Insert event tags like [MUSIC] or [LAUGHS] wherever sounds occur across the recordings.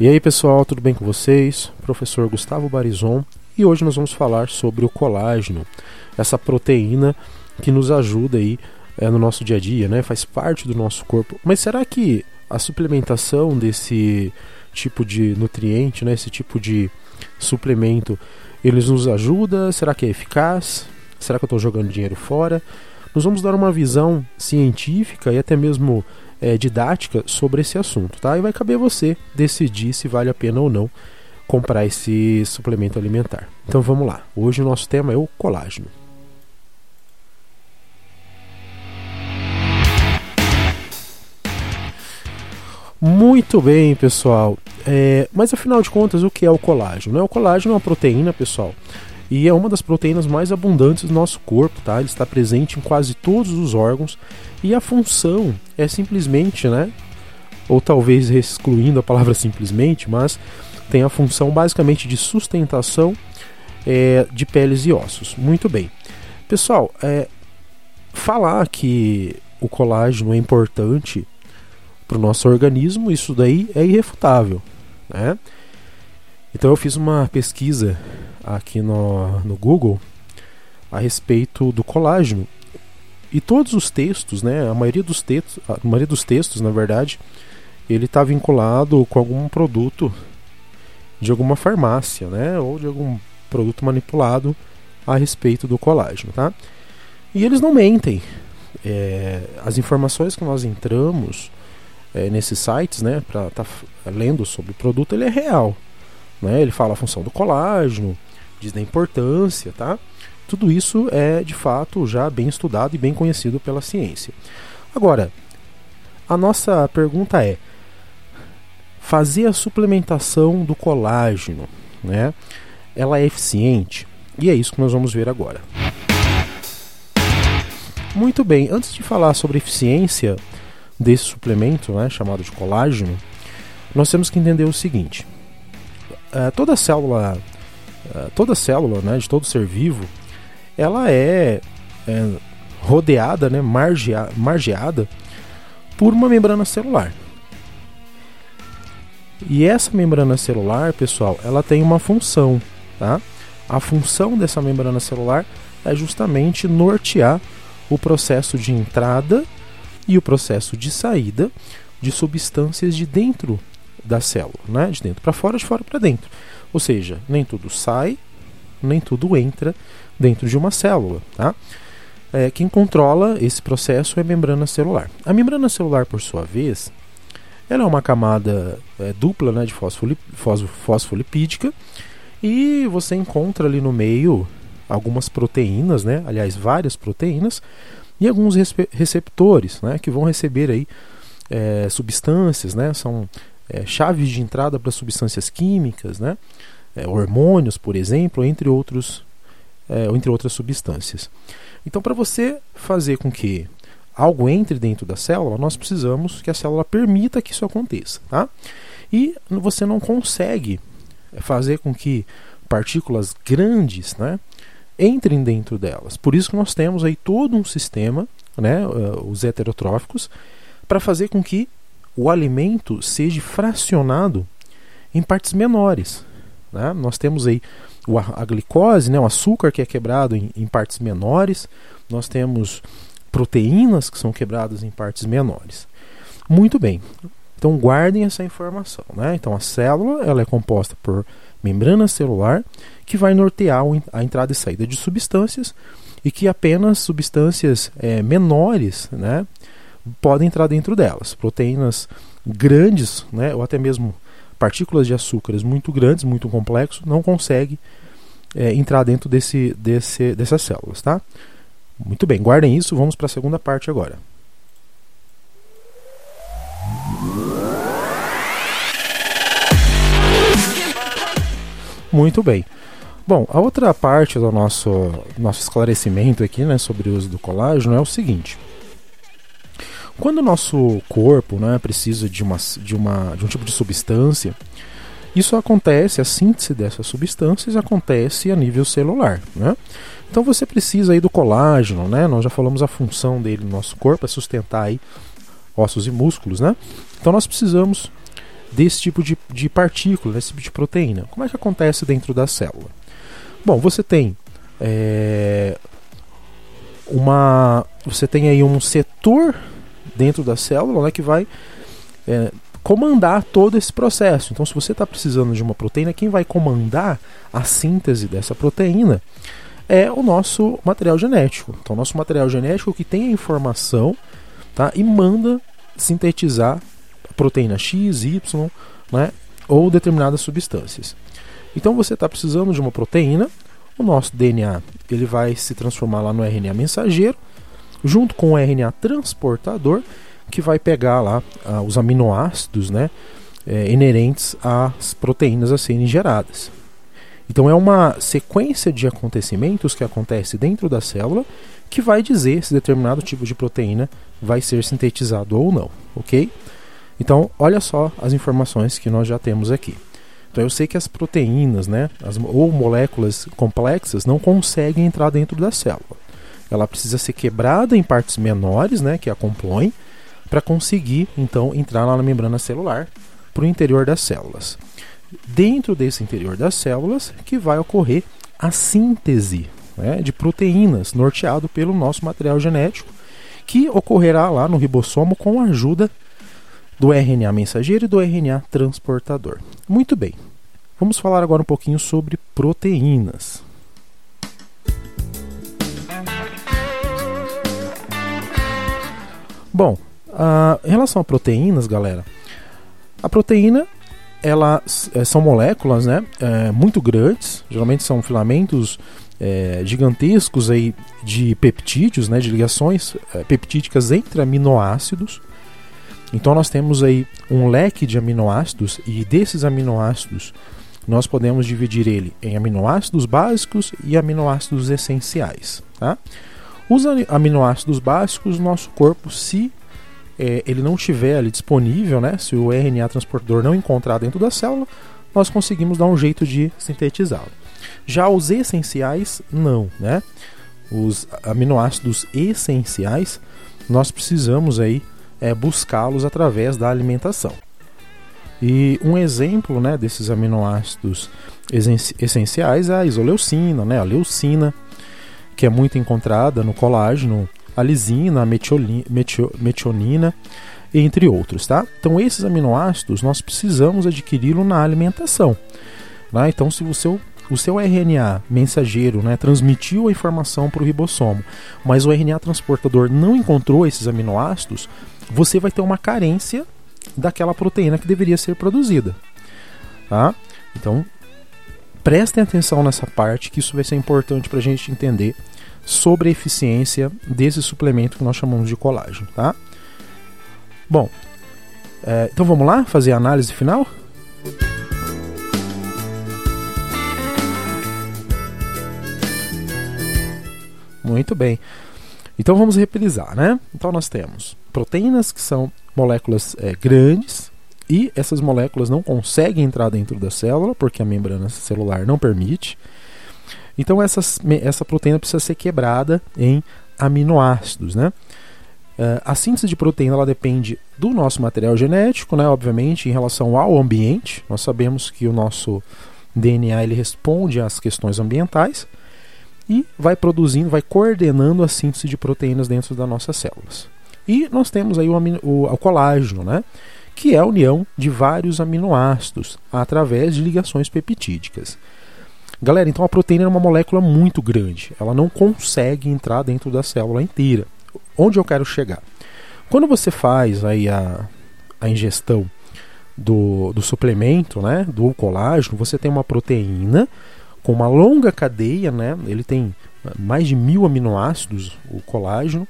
E aí pessoal, tudo bem com vocês? Professor Gustavo Barizon e hoje nós vamos falar sobre o colágeno, essa proteína que nos ajuda aí é, no nosso dia a dia, né? Faz parte do nosso corpo. Mas será que a suplementação desse tipo de nutriente, né? Esse tipo de suplemento, eles nos ajuda? Será que é eficaz? Será que eu estou jogando dinheiro fora? Nós vamos dar uma visão científica e até mesmo é, didática sobre esse assunto, tá? E vai caber você decidir se vale a pena ou não comprar esse suplemento alimentar. Então vamos lá. Hoje o nosso tema é o colágeno. Muito bem, pessoal. É, mas afinal de contas, o que é o colágeno? O colágeno é uma proteína, pessoal, e é uma das proteínas mais abundantes do nosso corpo, tá? Ele está presente em quase todos os órgãos e a função é simplesmente, né? Ou talvez excluindo a palavra simplesmente, mas tem a função basicamente de sustentação é, de peles e ossos. Muito bem. Pessoal, é, falar que o colágeno é importante para o nosso organismo, isso daí é irrefutável. Né? Então eu fiz uma pesquisa aqui no, no Google a respeito do colágeno. E todos os textos, né, a maioria dos textos, a maioria dos textos, na verdade, ele está vinculado com algum produto de alguma farmácia, né, ou de algum produto manipulado a respeito do colágeno, tá? E eles não mentem. É, as informações que nós entramos é, nesses sites, né, para estar tá lendo sobre o produto, ele é real. Né? Ele fala a função do colágeno, diz da importância, tá? Tudo isso é de fato já bem estudado e bem conhecido pela ciência. Agora, a nossa pergunta é: fazer a suplementação do colágeno, né? Ela é eficiente? E é isso que nós vamos ver agora. Muito bem, antes de falar sobre a eficiência desse suplemento, né, chamado de colágeno, nós temos que entender o seguinte: uh, toda célula eh, toda célula né, de todo ser vivo, ela é, é rodeada, né, margea, margeada por uma membrana celular. E essa membrana celular, pessoal, ela tem uma função, tá? A função dessa membrana celular é justamente nortear o processo de entrada e o processo de saída de substâncias de dentro da célula, né? De dentro para fora, de fora para dentro. Ou seja, nem tudo sai, nem tudo entra dentro de uma célula. Tá? É, quem controla esse processo é a membrana celular. A membrana celular, por sua vez, ela é uma camada é, dupla né, de fosfolipídica e você encontra ali no meio algumas proteínas, né, aliás, várias proteínas e alguns receptores né, que vão receber aí, é, substâncias, né, são é, chaves de entrada para substâncias químicas, né? É, hormônios, por exemplo, entre, outros, é, entre outras substâncias. Então, para você fazer com que algo entre dentro da célula, nós precisamos que a célula permita que isso aconteça. Tá? E você não consegue fazer com que partículas grandes né, entrem dentro delas. Por isso que nós temos aí todo um sistema, né, os heterotróficos, para fazer com que o alimento seja fracionado em partes menores. Né? Nós temos aí a glicose, né, o açúcar que é quebrado em, em partes menores, nós temos proteínas que são quebradas em partes menores. Muito bem. Então guardem essa informação. Né? Então a célula ela é composta por membrana celular que vai nortear a entrada e saída de substâncias e que apenas substâncias é, menores né, podem entrar dentro delas. Proteínas grandes, né, ou até mesmo partículas de açúcares muito grandes, muito complexos, não consegue é, entrar dentro desse, desse, dessas células, tá? Muito bem, guardem isso, vamos para a segunda parte agora. Muito bem. Bom, a outra parte do nosso, nosso esclarecimento aqui né, sobre o uso do colágeno é o seguinte. Quando o nosso corpo né, precisa de, uma, de, uma, de um tipo de substância, isso acontece, a síntese dessas substâncias acontece a nível celular. Né? Então você precisa aí do colágeno, né? Nós já falamos a função dele no nosso corpo, é sustentar aí ossos e músculos, né? Então nós precisamos desse tipo de, de partícula, desse tipo de proteína. Como é que acontece dentro da célula? Bom, você tem é, uma, você tem aí um setor dentro da célula né, que vai é, comandar todo esse processo. Então, se você está precisando de uma proteína, quem vai comandar a síntese dessa proteína é o nosso material genético. Então, nosso material genético que tem a informação tá, e manda sintetizar a proteína X, Y né, ou determinadas substâncias. Então, você está precisando de uma proteína, o nosso DNA ele vai se transformar lá no RNA mensageiro, junto com o RNA transportador, que vai pegar lá ah, os aminoácidos né, é, inerentes às proteínas a serem geradas. Então é uma sequência de acontecimentos que acontece dentro da célula que vai dizer se determinado tipo de proteína vai ser sintetizado ou não, ok? Então olha só as informações que nós já temos aqui. Então eu sei que as proteínas, né, as, ou moléculas complexas não conseguem entrar dentro da célula. Ela precisa ser quebrada em partes menores, né, que a compõem, para conseguir então entrar lá na membrana celular para o interior das células dentro desse interior das células que vai ocorrer a síntese né, de proteínas norteado pelo nosso material genético, que ocorrerá lá no ribossomo com a ajuda do RNA mensageiro e do RNA transportador. Muito bem, vamos falar agora um pouquinho sobre proteínas. Bom, a, em relação a proteínas, galera, a proteína elas é, são moléculas né, é, muito grandes, geralmente são filamentos é, gigantescos aí de peptídeos, né, de ligações peptídicas entre aminoácidos. Então nós temos aí um leque de aminoácidos e desses aminoácidos nós podemos dividir ele em aminoácidos básicos e aminoácidos essenciais. Tá? Os aminoácidos básicos, nosso corpo se é, ele não estiver ali disponível, né, se o RNA transportador não encontrar dentro da célula, nós conseguimos dar um jeito de sintetizá-lo. Já os essenciais, não, né? Os aminoácidos essenciais, nós precisamos aí é, buscá-los através da alimentação. E um exemplo né, desses aminoácidos essenciais é a isoleucina, né, a leucina, que é muito encontrada no colágeno a lisina, a metionina, entre outros, tá? Então esses aminoácidos nós precisamos adquiri-lo na alimentação. Né? Então se o seu, o seu RNA mensageiro né, transmitiu a informação para o ribossomo, mas o RNA transportador não encontrou esses aminoácidos, você vai ter uma carência daquela proteína que deveria ser produzida. Tá? Então prestem atenção nessa parte, que isso vai ser importante para a gente entender sobre a eficiência desse suplemento que nós chamamos de colágeno, tá? Bom, é, então vamos lá fazer a análise final? Muito bem. Então vamos reprisar, né? Então nós temos proteínas que são moléculas é, grandes e essas moléculas não conseguem entrar dentro da célula porque a membrana celular não permite. Então essa proteína precisa ser quebrada em aminoácidos, né? Uh, a síntese de proteína ela depende do nosso material genético, né? Obviamente, em relação ao ambiente. Nós sabemos que o nosso DNA ele responde às questões ambientais e vai produzindo, vai coordenando a síntese de proteínas dentro das nossas células. E nós temos aí o, o, o colágeno, né? que é a união de vários aminoácidos através de ligações peptídicas. Galera, então a proteína é uma molécula muito grande. Ela não consegue entrar dentro da célula inteira. Onde eu quero chegar? Quando você faz aí a, a ingestão do, do suplemento, né, do colágeno, você tem uma proteína com uma longa cadeia, né, ele tem mais de mil aminoácidos, o colágeno,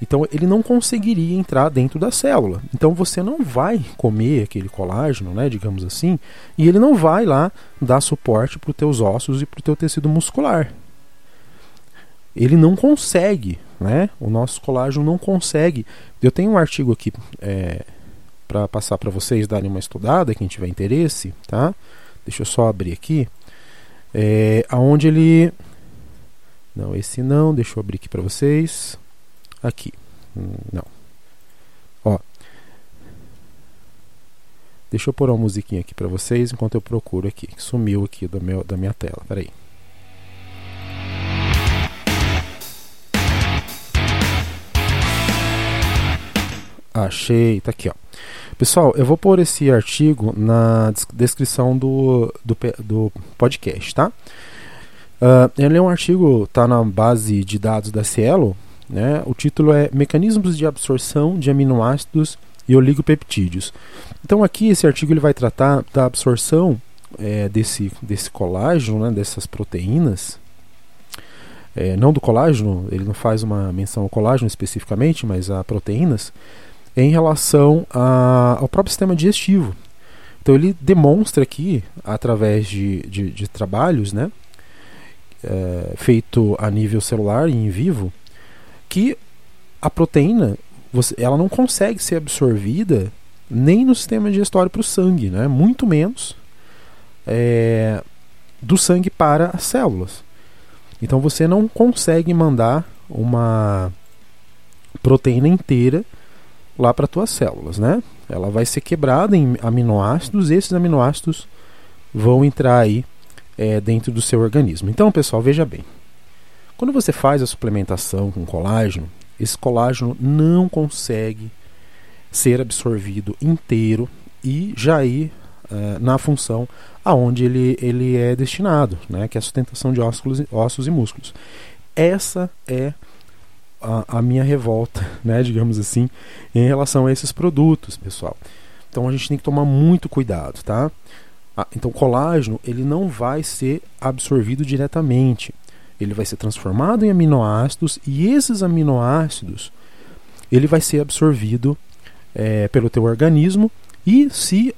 então ele não conseguiria entrar dentro da célula. Então você não vai comer aquele colágeno, né, digamos assim, e ele não vai lá dar suporte para os teus ossos e para o teu tecido muscular. Ele não consegue, né? O nosso colágeno não consegue. Eu tenho um artigo aqui é, para passar para vocês darem uma estudada, quem tiver interesse, tá? Deixa eu só abrir aqui, é, aonde ele, não, esse não, deixa eu abrir aqui para vocês. Aqui. Não. Ó. Deixa eu pôr uma musiquinha aqui para vocês enquanto eu procuro aqui. Que sumiu aqui do meu, da minha tela. Peraí. Achei, tá aqui, ó. Pessoal, eu vou pôr esse artigo na descrição do, do, do podcast, tá? Uh, ele é um artigo, tá na base de dados da Cielo, né? O título é Mecanismos de absorção de aminoácidos e oligopeptídeos. Então aqui esse artigo ele vai tratar da absorção é, desse, desse colágeno, né, dessas proteínas, é, não do colágeno, ele não faz uma menção ao colágeno especificamente, mas a proteínas, em relação a, ao próprio sistema digestivo. Então ele demonstra aqui, através de, de, de trabalhos né, é, feito a nível celular e em vivo, que a proteína você, ela não consegue ser absorvida nem no sistema digestório para o sangue, né? muito menos é, do sangue para as células. Então você não consegue mandar uma proteína inteira lá para tuas células, né? Ela vai ser quebrada em aminoácidos e esses aminoácidos vão entrar aí é, dentro do seu organismo. Então, pessoal, veja bem. Quando você faz a suplementação com colágeno, esse colágeno não consegue ser absorvido inteiro e já ir uh, na função aonde ele, ele é destinado, né, que é a sustentação de ossos, ossos e músculos. Essa é a, a, minha revolta, [LAUGHS] né, digamos assim, em relação a esses produtos, pessoal. Então a gente tem que tomar muito cuidado, tá? Ah, então colágeno ele não vai ser absorvido diretamente ele vai ser transformado em aminoácidos e esses aminoácidos ele vai ser absorvido é, pelo teu organismo e se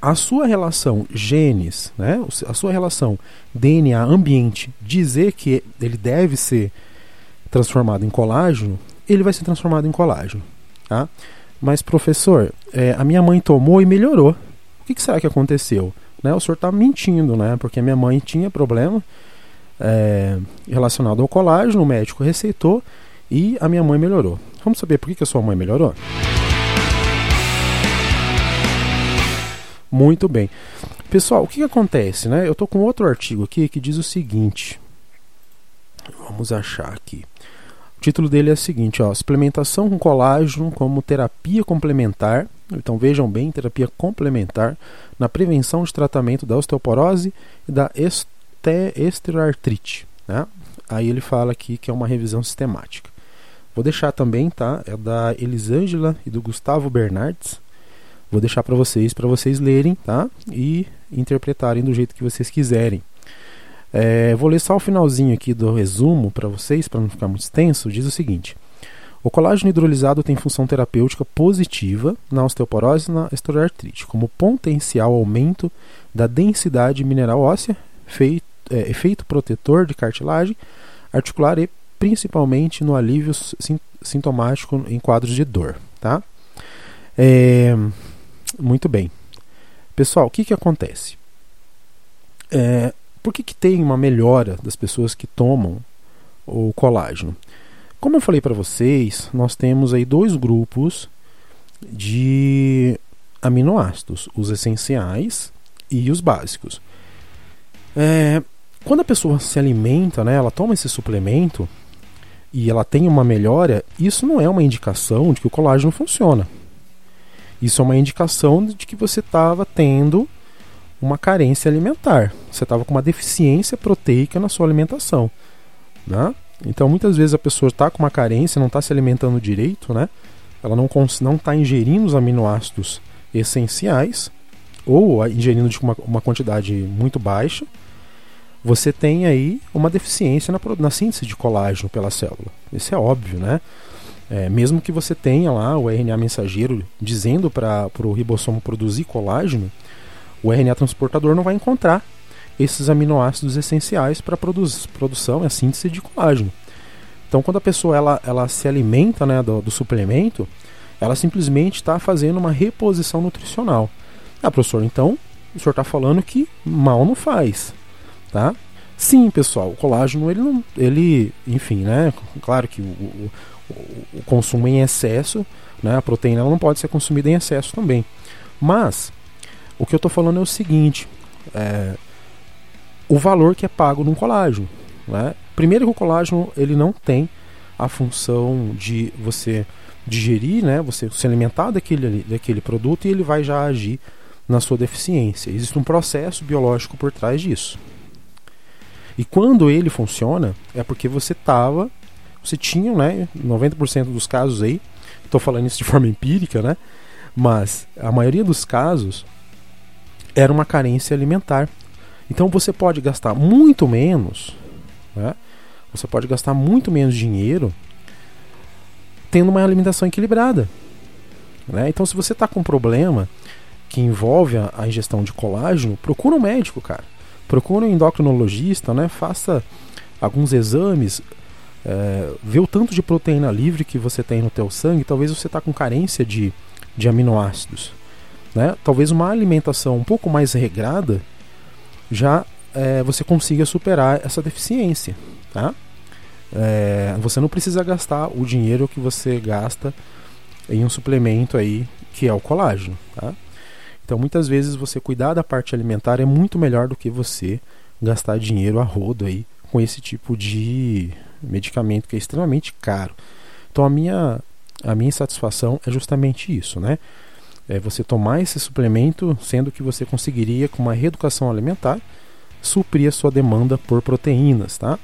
a sua relação genes, né, a sua relação DNA ambiente dizer que ele deve ser transformado em colágeno, ele vai ser transformado em colágeno, tá? Mas professor, é, a minha mãe tomou e melhorou. O que, que será que aconteceu? Né, o senhor está mentindo, né? Porque a minha mãe tinha problema é, relacionado ao colágeno, o médico receitou e a minha mãe melhorou. Vamos saber por que, que a sua mãe melhorou? Muito bem. Pessoal, o que, que acontece? Né? Eu estou com outro artigo aqui que diz o seguinte. Vamos achar aqui. O título dele é o seguinte: ó, suplementação com colágeno como terapia complementar. Então vejam bem, terapia complementar na prevenção de tratamento da osteoporose e da est esteroartrite. Né? Aí ele fala aqui que é uma revisão sistemática. Vou deixar também, tá? É da Elisângela e do Gustavo Bernardes. Vou deixar para vocês, para vocês lerem, tá? E interpretarem do jeito que vocês quiserem. É, vou ler só o finalzinho aqui do resumo para vocês, para não ficar muito extenso. Diz o seguinte: o colágeno hidrolisado tem função terapêutica positiva na osteoporose e na esteroartrite, como potencial aumento da densidade mineral óssea, feito é, efeito protetor de cartilagem articular e principalmente no alívio sintomático em quadros de dor. Tá? É, muito bem. Pessoal, o que, que acontece? É, por que, que tem uma melhora das pessoas que tomam o colágeno? Como eu falei para vocês, nós temos aí dois grupos de aminoácidos, os essenciais e os básicos. É, quando a pessoa se alimenta, né, ela toma esse suplemento e ela tem uma melhora, isso não é uma indicação de que o colágeno funciona. Isso é uma indicação de que você estava tendo uma carência alimentar. Você estava com uma deficiência proteica na sua alimentação. Né? Então, muitas vezes a pessoa está com uma carência, não está se alimentando direito, né? ela não está ingerindo os aminoácidos essenciais ou ingerindo de uma, uma quantidade muito baixa, você tem aí uma deficiência na, na síntese de colágeno pela célula. Isso é óbvio, né? É, mesmo que você tenha lá o RNA mensageiro dizendo para o ribossomo produzir colágeno, o RNA transportador não vai encontrar esses aminoácidos essenciais para a produ produção e a síntese de colágeno. Então, quando a pessoa ela, ela se alimenta né, do, do suplemento, ela simplesmente está fazendo uma reposição nutricional. Ah, professor, então o senhor está falando que mal não faz, tá? Sim, pessoal, o colágeno ele não, ele, enfim, né? Claro que o, o, o consumo em excesso, né? A proteína não pode ser consumida em excesso também. Mas o que eu estou falando é o seguinte: é, o valor que é pago num colágeno. Né? Primeiro que o colágeno ele não tem a função de você digerir, né? Você se alimentar daquele, daquele produto e ele vai já agir na sua deficiência. Existe um processo biológico por trás disso. E quando ele funciona, é porque você estava, você tinha, né, 90% dos casos aí, estou falando isso de forma empírica, né? Mas a maioria dos casos era uma carência alimentar. Então você pode gastar muito menos, né? Você pode gastar muito menos dinheiro tendo uma alimentação equilibrada. Né? Então, se você está com um problema que envolve a, ingestão de colágeno, procura um médico, cara. Procura um endocrinologista, né? Faça alguns exames, é, vê o tanto de proteína livre que você tem no teu sangue. Talvez você está com carência de, de aminoácidos. Né? Talvez uma alimentação um pouco mais regrada já é, você consiga superar essa deficiência. Tá? É, você não precisa gastar o dinheiro que você gasta em um suplemento aí que é o colágeno. Tá? Então muitas vezes você cuidar da parte alimentar é muito melhor do que você gastar dinheiro a rodo aí com esse tipo de medicamento que é extremamente caro. Então a minha a minha insatisfação é justamente isso, né? É você tomar esse suplemento, sendo que você conseguiria com uma reeducação alimentar suprir a sua demanda por proteínas, tá?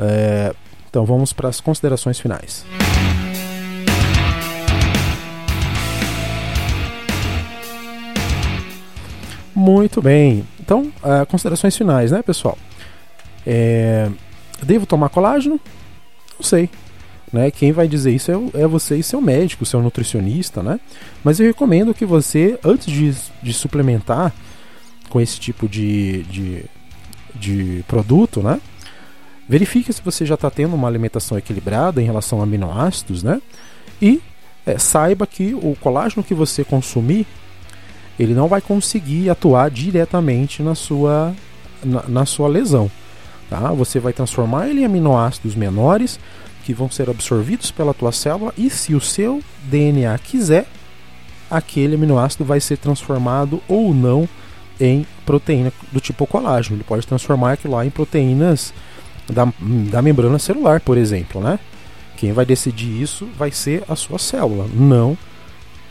É, então vamos para as considerações finais. Muito bem. Então, uh, considerações finais, né, pessoal? É, devo tomar colágeno? Não sei. Né? Quem vai dizer isso é, é você e seu médico, seu nutricionista, né? Mas eu recomendo que você, antes de, de suplementar com esse tipo de, de, de produto, né? Verifique se você já está tendo uma alimentação equilibrada em relação a aminoácidos, né? E é, saiba que o colágeno que você consumir, ele não vai conseguir atuar diretamente na sua, na, na sua lesão. Tá? Você vai transformar ele em aminoácidos menores que vão ser absorvidos pela tua célula e se o seu DNA quiser, aquele aminoácido vai ser transformado ou não em proteína do tipo colágeno. Ele pode transformar aquilo lá em proteínas da, da membrana celular, por exemplo, né? Quem vai decidir isso vai ser a sua célula, não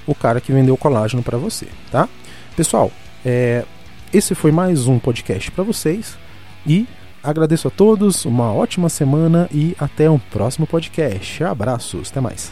o cara que vendeu o colágeno para você, tá? Pessoal, é, esse foi mais um podcast para vocês e agradeço a todos, uma ótima semana e até um próximo podcast. Abraços, até mais.